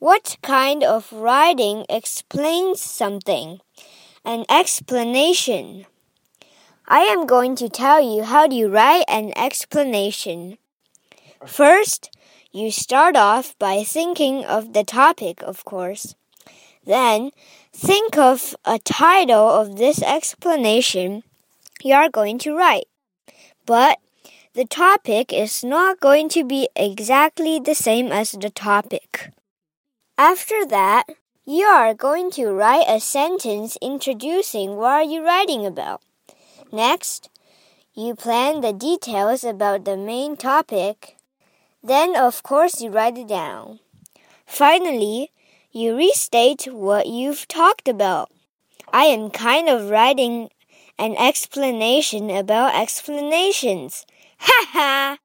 What kind of writing explains something? An explanation. I am going to tell you how to write an explanation. First, you start off by thinking of the topic, of course. Then, think of a title of this explanation you are going to write. But the topic is not going to be exactly the same as the topic. After that, you are going to write a sentence introducing what are you writing about. Next, you plan the details about the main topic. Then, of course, you write it down. Finally, you restate what you've talked about. I am kind of writing an explanation about explanations. Ha ha!